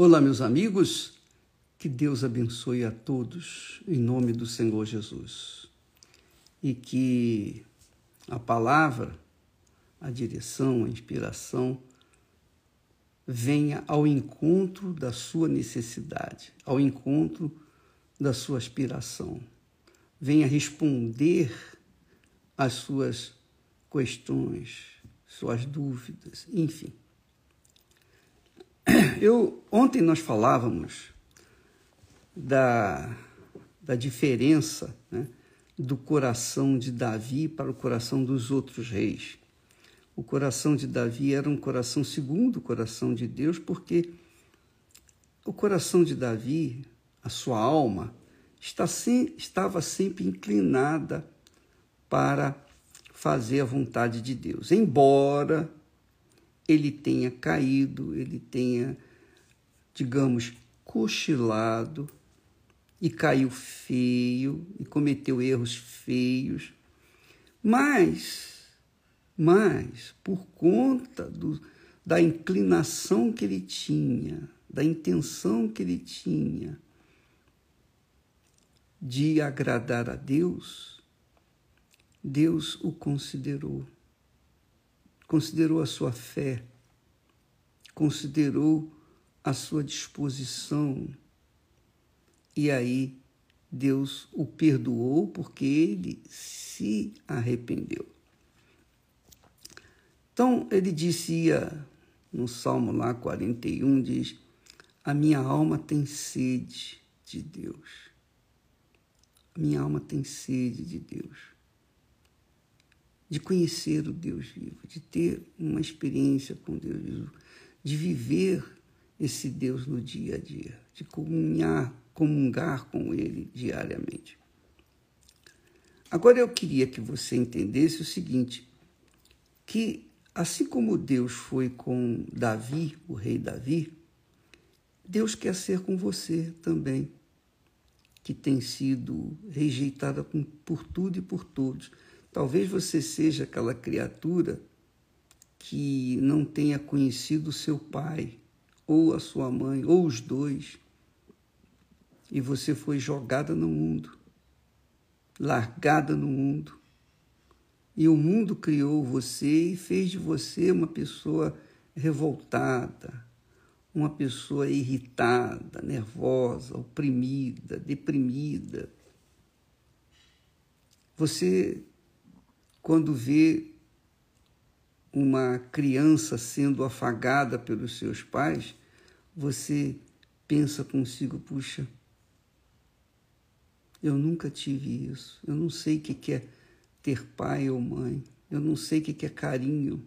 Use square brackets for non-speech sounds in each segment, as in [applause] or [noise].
Olá, meus amigos, que Deus abençoe a todos em nome do Senhor Jesus. E que a palavra, a direção, a inspiração venha ao encontro da sua necessidade, ao encontro da sua aspiração, venha responder às suas questões, suas dúvidas, enfim. Eu, ontem nós falávamos da, da diferença né, do coração de Davi para o coração dos outros reis. O coração de Davi era um coração segundo o coração de Deus, porque o coração de Davi, a sua alma, está sem, estava sempre inclinada para fazer a vontade de Deus. Embora ele tenha caído, ele tenha, digamos, cochilado e caiu feio e cometeu erros feios, mas, mas por conta do, da inclinação que ele tinha, da intenção que ele tinha de agradar a Deus, Deus o considerou. Considerou a sua fé, considerou a sua disposição. E aí Deus o perdoou porque ele se arrependeu. Então ele dizia no Salmo lá 41 diz: A minha alma tem sede de Deus. A minha alma tem sede de Deus de conhecer o Deus vivo, de ter uma experiência com Deus vivo, de viver esse Deus no dia a dia, de comunhar, comungar com Ele diariamente. Agora eu queria que você entendesse o seguinte, que assim como Deus foi com Davi, o rei Davi, Deus quer ser com você também, que tem sido rejeitada por tudo e por todos Talvez você seja aquela criatura que não tenha conhecido seu pai, ou a sua mãe, ou os dois, e você foi jogada no mundo, largada no mundo. E o mundo criou você e fez de você uma pessoa revoltada, uma pessoa irritada, nervosa, oprimida, deprimida. Você quando vê uma criança sendo afagada pelos seus pais, você pensa consigo: puxa, eu nunca tive isso, eu não sei o que é ter pai ou mãe, eu não sei o que é carinho,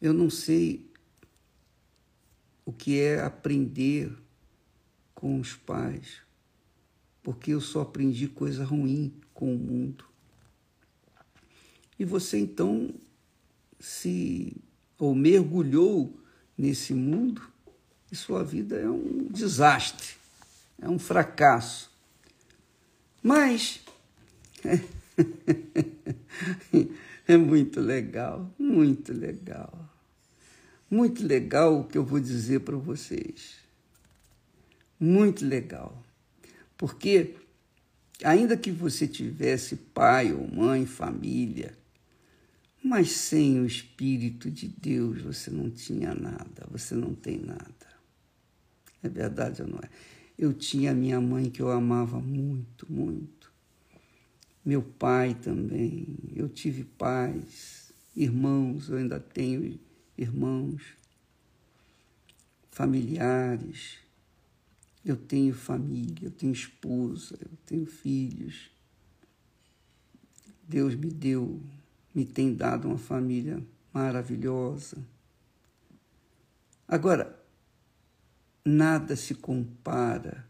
eu não sei o que é aprender com os pais, porque eu só aprendi coisa ruim com o mundo. E você então se ou mergulhou nesse mundo e sua vida é um desastre, é um fracasso. Mas [laughs] é, muito legal, muito legal. Muito legal o que eu vou dizer para vocês. Muito legal. Porque, ainda que você tivesse pai ou mãe, família, mas sem o Espírito de Deus você não tinha nada, você não tem nada. É verdade ou não é? Eu tinha minha mãe que eu amava muito, muito. Meu pai também. Eu tive pais, irmãos, eu ainda tenho irmãos, familiares. Eu tenho família, eu tenho esposa, eu tenho filhos. Deus me deu me tem dado uma família maravilhosa. Agora, nada se compara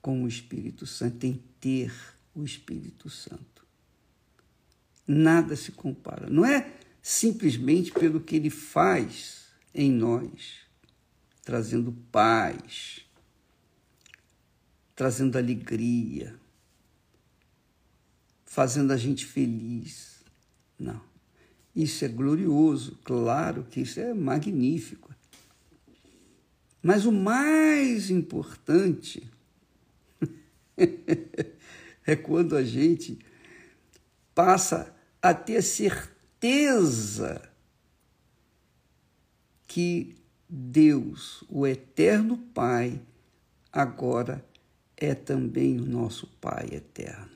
com o Espírito Santo, em ter o Espírito Santo. Nada se compara. Não é simplesmente pelo que ele faz em nós, trazendo paz, trazendo alegria, fazendo a gente feliz não. Isso é glorioso, claro que isso é magnífico. Mas o mais importante [laughs] é quando a gente passa a ter certeza que Deus, o eterno Pai, agora é também o nosso Pai eterno.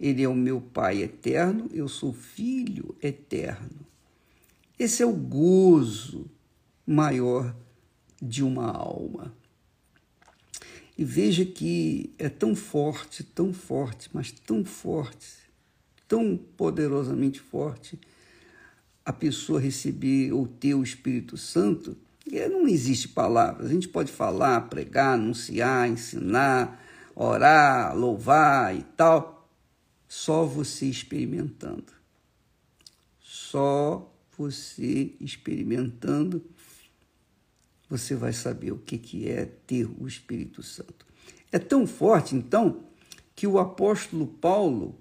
Ele é o meu Pai eterno, eu sou filho eterno. Esse é o gozo maior de uma alma. E veja que é tão forte, tão forte, mas tão forte, tão poderosamente forte a pessoa receber ou ter o Espírito Santo, que não existe palavras. A gente pode falar, pregar, anunciar, ensinar, orar, louvar e tal, só você experimentando. Só você experimentando, você vai saber o que, que é ter o Espírito Santo. É tão forte, então, que o apóstolo Paulo,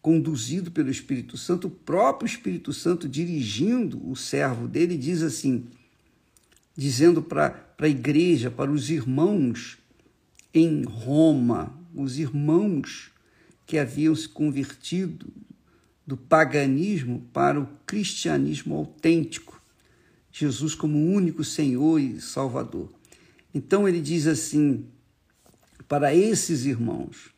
conduzido pelo Espírito Santo, o próprio Espírito Santo dirigindo o servo dele, diz assim, dizendo para a igreja, para os irmãos em Roma, os irmãos que haviam se convertido do paganismo para o cristianismo autêntico, Jesus como único Senhor e Salvador. Então ele diz assim para esses irmãos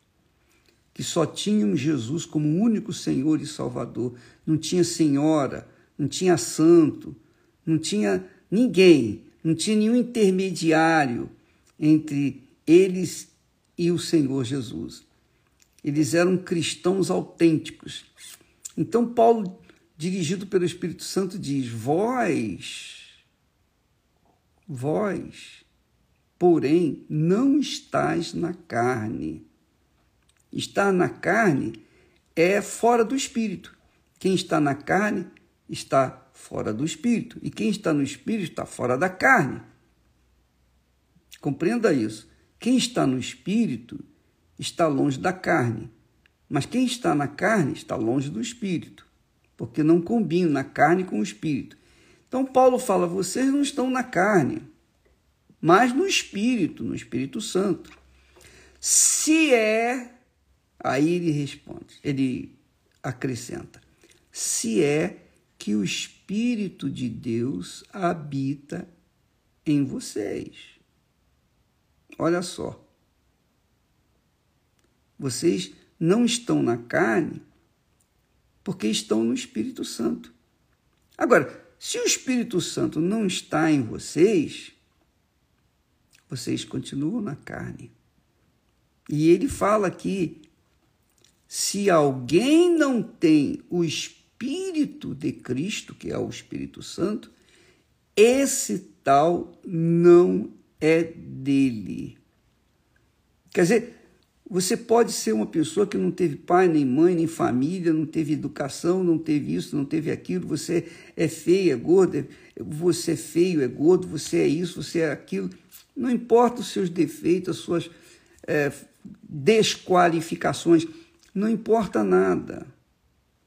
que só tinham Jesus como único Senhor e Salvador, não tinha senhora, não tinha santo, não tinha ninguém, não tinha nenhum intermediário entre eles e o Senhor Jesus. Eles eram cristãos autênticos, então, Paulo, dirigido pelo Espírito Santo, diz: Vós, vós, porém, não estás na carne. Estar na carne é fora do espírito. Quem está na carne está fora do espírito. E quem está no espírito está fora da carne. Compreenda isso. Quem está no espírito está longe da carne. Mas quem está na carne está longe do espírito, porque não combina a carne com o espírito. Então Paulo fala: vocês não estão na carne, mas no espírito, no Espírito Santo. Se é, aí ele responde, ele acrescenta: se é que o Espírito de Deus habita em vocês. Olha só. Vocês não estão na carne porque estão no Espírito Santo. Agora, se o Espírito Santo não está em vocês, vocês continuam na carne. E ele fala aqui: se alguém não tem o Espírito de Cristo, que é o Espírito Santo, esse tal não é dele. Quer dizer, você pode ser uma pessoa que não teve pai, nem mãe, nem família, não teve educação, não teve isso, não teve aquilo. Você é feia, é gorda, você é feio, é gordo, você é isso, você é aquilo. Não importa os seus defeitos, as suas é, desqualificações, não importa nada.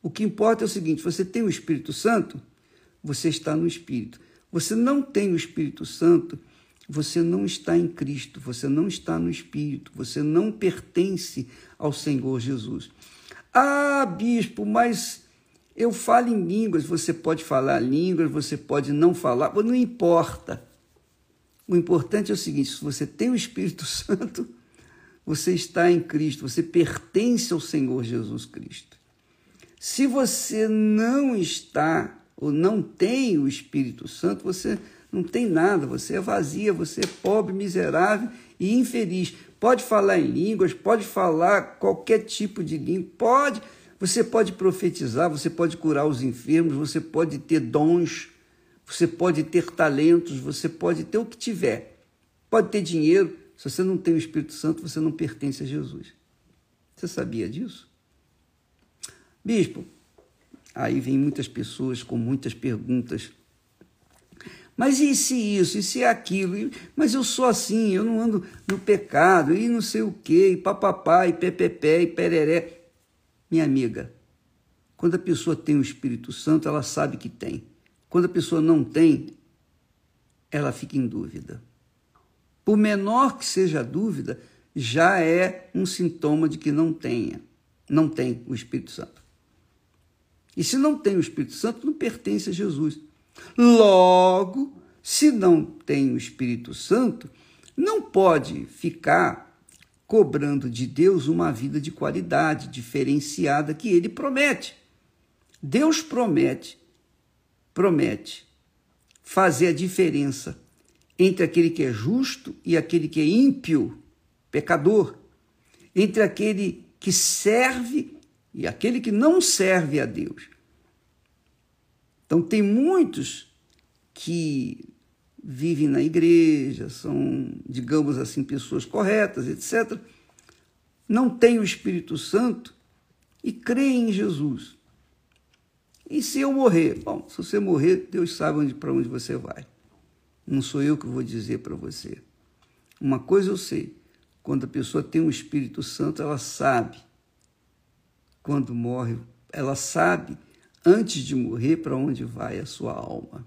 O que importa é o seguinte: você tem o Espírito Santo, você está no Espírito. Você não tem o Espírito Santo, você não está em Cristo, você não está no Espírito, você não pertence ao Senhor Jesus. Ah, bispo, mas eu falo em línguas, você pode falar línguas, você pode não falar, não importa. O importante é o seguinte: se você tem o Espírito [laughs] Santo, você está em Cristo, você pertence ao Senhor Jesus Cristo. Se você não está ou não tem o Espírito Santo, você não tem nada, você é vazia, você é pobre, miserável e infeliz. Pode falar em línguas, pode falar qualquer tipo de língua, pode, você pode profetizar, você pode curar os enfermos, você pode ter dons, você pode ter talentos, você pode ter o que tiver. Pode ter dinheiro, se você não tem o Espírito Santo, você não pertence a Jesus. Você sabia disso? Bispo, aí vem muitas pessoas com muitas perguntas mas e se isso, e se aquilo? Mas eu sou assim, eu não ando no pecado, e não sei o quê, e papapá, e pepepé, e pereré. Minha amiga, quando a pessoa tem o Espírito Santo, ela sabe que tem. Quando a pessoa não tem, ela fica em dúvida. Por menor que seja a dúvida, já é um sintoma de que não tenha, não tem o Espírito Santo. E se não tem o Espírito Santo, não pertence a Jesus. Logo, se não tem o Espírito Santo, não pode ficar cobrando de Deus uma vida de qualidade diferenciada que ele promete. Deus promete, promete fazer a diferença entre aquele que é justo e aquele que é ímpio, pecador, entre aquele que serve e aquele que não serve a Deus. Então, tem muitos que vivem na igreja, são, digamos assim, pessoas corretas, etc., não têm o Espírito Santo e creem em Jesus. E se eu morrer? Bom, se você morrer, Deus sabe para onde você vai. Não sou eu que vou dizer para você. Uma coisa eu sei: quando a pessoa tem o um Espírito Santo, ela sabe. Quando morre, ela sabe, antes de morrer, para onde vai a sua alma.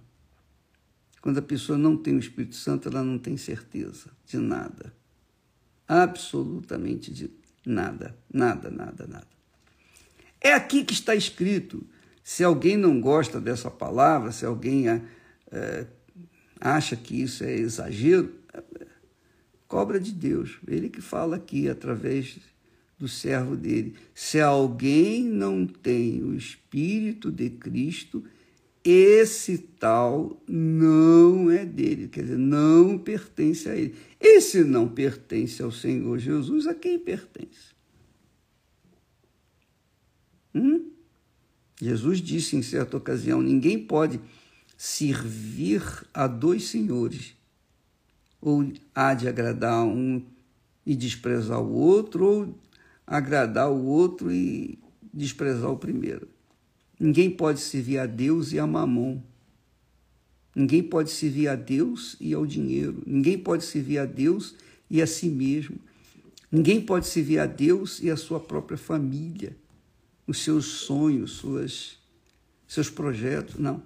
Quando a pessoa não tem o Espírito Santo, ela não tem certeza de nada. Absolutamente de nada. Nada, nada, nada. É aqui que está escrito. Se alguém não gosta dessa palavra, se alguém é, acha que isso é exagero, cobra de Deus. Ele que fala aqui através do servo dele. Se alguém não tem o Espírito de Cristo, esse tal não é dele, quer dizer, não pertence a ele. E se não pertence ao Senhor Jesus, a quem pertence? Hum? Jesus disse em certa ocasião: ninguém pode servir a dois senhores, ou há de agradar um e desprezar o outro, ou agradar o outro e desprezar o primeiro. Ninguém pode servir a Deus e a mamon. Ninguém pode servir a Deus e ao dinheiro. Ninguém pode servir a Deus e a si mesmo. Ninguém pode servir a Deus e a sua própria família, os seus sonhos, suas, seus projetos. Não.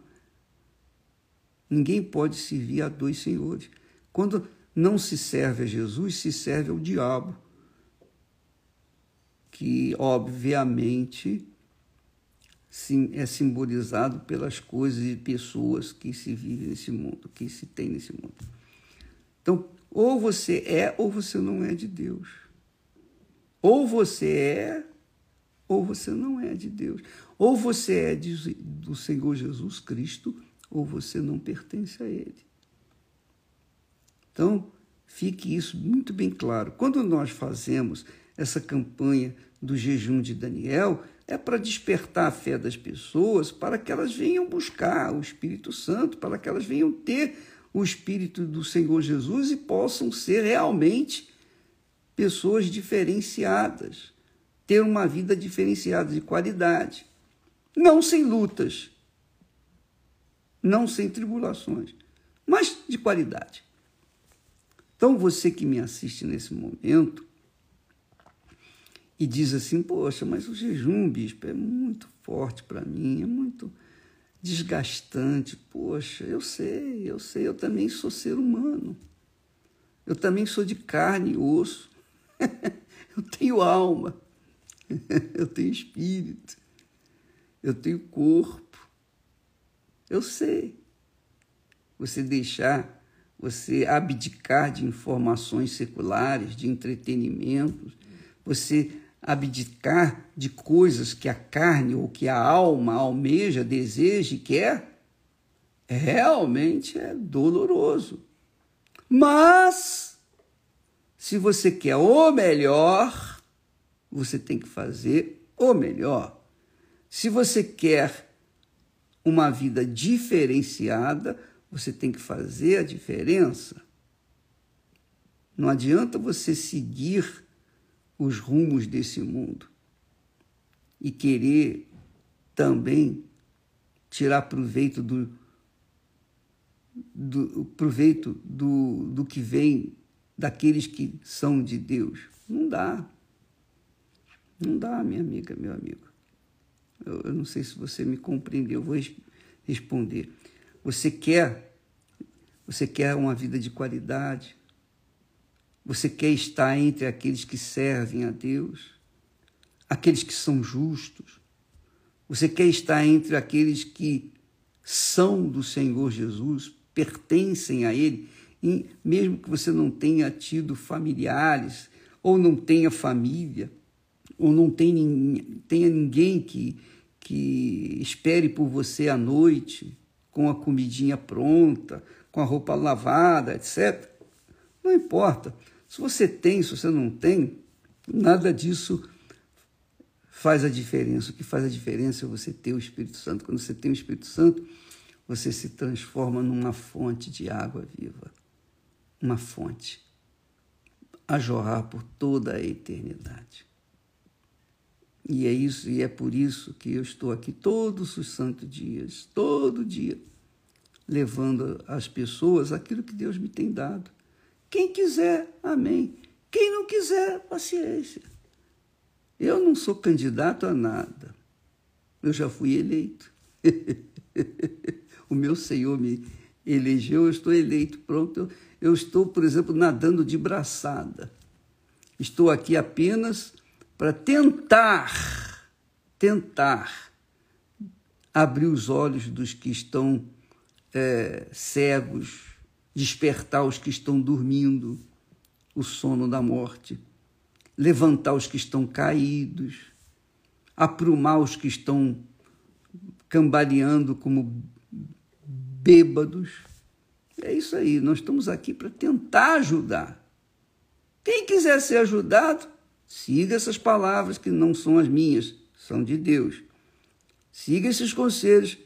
Ninguém pode servir a dois senhores. Quando não se serve a Jesus, se serve ao diabo, que obviamente é simbolizado pelas coisas e pessoas que se vivem nesse mundo, que se tem nesse mundo. Então, ou você é ou você não é de Deus. Ou você é ou você não é de Deus. Ou você é de, do Senhor Jesus Cristo ou você não pertence a Ele. Então, fique isso muito bem claro. Quando nós fazemos essa campanha do jejum de Daniel, é para despertar a fé das pessoas, para que elas venham buscar o Espírito Santo, para que elas venham ter o Espírito do Senhor Jesus e possam ser realmente pessoas diferenciadas, ter uma vida diferenciada de qualidade, não sem lutas, não sem tribulações, mas de qualidade. Então, você que me assiste nesse momento, e diz assim: Poxa, mas o jejum, bispo, é muito forte para mim, é muito desgastante. Poxa, eu sei, eu sei, eu também sou ser humano. Eu também sou de carne e osso. [laughs] eu tenho alma. [laughs] eu tenho espírito. Eu tenho corpo. Eu sei. Você deixar, você abdicar de informações seculares, de entretenimentos, você abdicar de coisas que a carne ou que a alma almeja, deseja e quer, realmente é doloroso. Mas, se você quer o melhor, você tem que fazer o melhor. Se você quer uma vida diferenciada, você tem que fazer a diferença. Não adianta você seguir os rumos desse mundo e querer também tirar proveito do, do proveito do, do que vem daqueles que são de Deus. Não dá. Não dá, minha amiga, meu amigo. Eu, eu não sei se você me compreendeu, eu vou responder. Você quer Você quer uma vida de qualidade? Você quer estar entre aqueles que servem a Deus? Aqueles que são justos? Você quer estar entre aqueles que são do Senhor Jesus, pertencem a Ele, e mesmo que você não tenha tido familiares, ou não tenha família, ou não tenha, ninguém que, que espere por você à noite, com a comidinha pronta, com a roupa lavada, etc. Não importa. Se você tem, se você não tem, nada disso faz a diferença. O que faz a diferença é você ter o Espírito Santo. Quando você tem o Espírito Santo, você se transforma numa fonte de água viva. Uma fonte a jorrar por toda a eternidade. E é isso, e é por isso que eu estou aqui todos os santos dias, todo dia, levando às pessoas aquilo que Deus me tem dado. Quem quiser, amém. Quem não quiser, paciência. Eu não sou candidato a nada. Eu já fui eleito. [laughs] o meu Senhor me elegeu, eu estou eleito. Pronto, eu, estou, por exemplo, nadando de braçada. Estou aqui apenas para tentar, tentar abrir os olhos dos que estão é, cegos, despertar os que estão dormindo, o sono da morte, levantar os que estão caídos, aprumar os que estão cambaleando como bêbados. É isso aí, nós estamos aqui para tentar ajudar. Quem quiser ser ajudado, siga essas palavras que não são as minhas, são de Deus. Siga esses conselhos,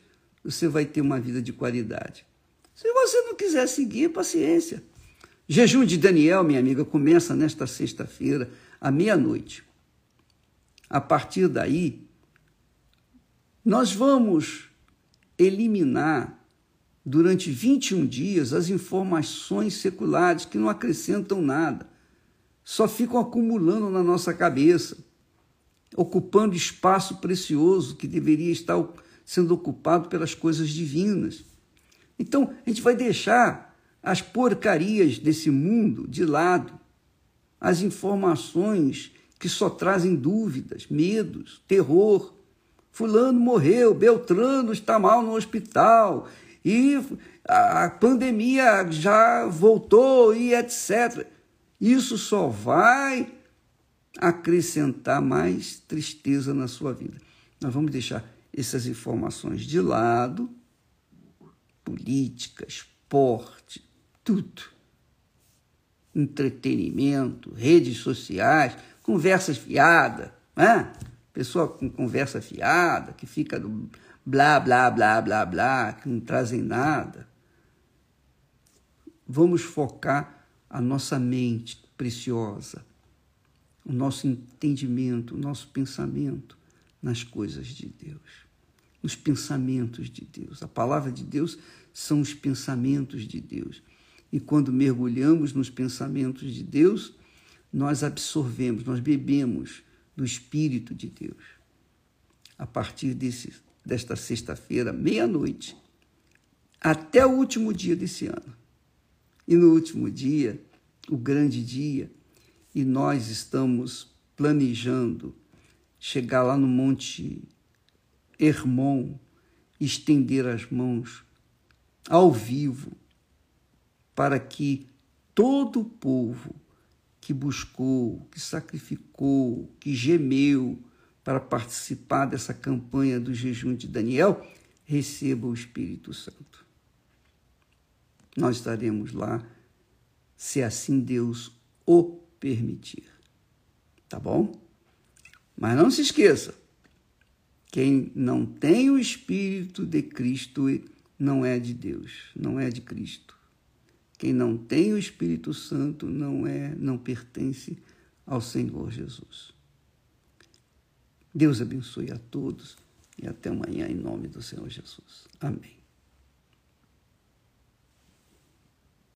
você vai ter uma vida de qualidade. Se você não quiser seguir, paciência. Jejum de Daniel, minha amiga, começa nesta sexta-feira, à meia-noite. A partir daí, nós vamos eliminar durante 21 dias as informações seculares que não acrescentam nada, só ficam acumulando na nossa cabeça, ocupando espaço precioso que deveria estar sendo ocupado pelas coisas divinas. Então, a gente vai deixar as porcarias desse mundo de lado, as informações que só trazem dúvidas, medos, terror. Fulano morreu, Beltrano está mal no hospital, e a pandemia já voltou e etc. Isso só vai acrescentar mais tristeza na sua vida. Nós vamos deixar essas informações de lado política, esporte, tudo. Entretenimento, redes sociais, conversas fiadas, né? pessoa com conversa fiada, que fica do blá, blá, blá, blá, blá, que não trazem nada. Vamos focar a nossa mente preciosa, o nosso entendimento, o nosso pensamento nas coisas de Deus nos pensamentos de Deus. A palavra de Deus são os pensamentos de Deus. E quando mergulhamos nos pensamentos de Deus, nós absorvemos, nós bebemos do Espírito de Deus. A partir desse, desta sexta-feira, meia-noite, até o último dia desse ano. E no último dia, o grande dia, e nós estamos planejando chegar lá no Monte Hermon, estender as mãos ao vivo para que todo o povo que buscou, que sacrificou, que gemeu para participar dessa campanha do jejum de Daniel, receba o Espírito Santo. Nós estaremos lá, se assim Deus o permitir. Tá bom? Mas não se esqueça, quem não tem o Espírito de Cristo não é de Deus, não é de Cristo. Quem não tem o Espírito Santo não é, não pertence ao Senhor Jesus. Deus abençoe a todos e até amanhã em nome do Senhor Jesus. Amém.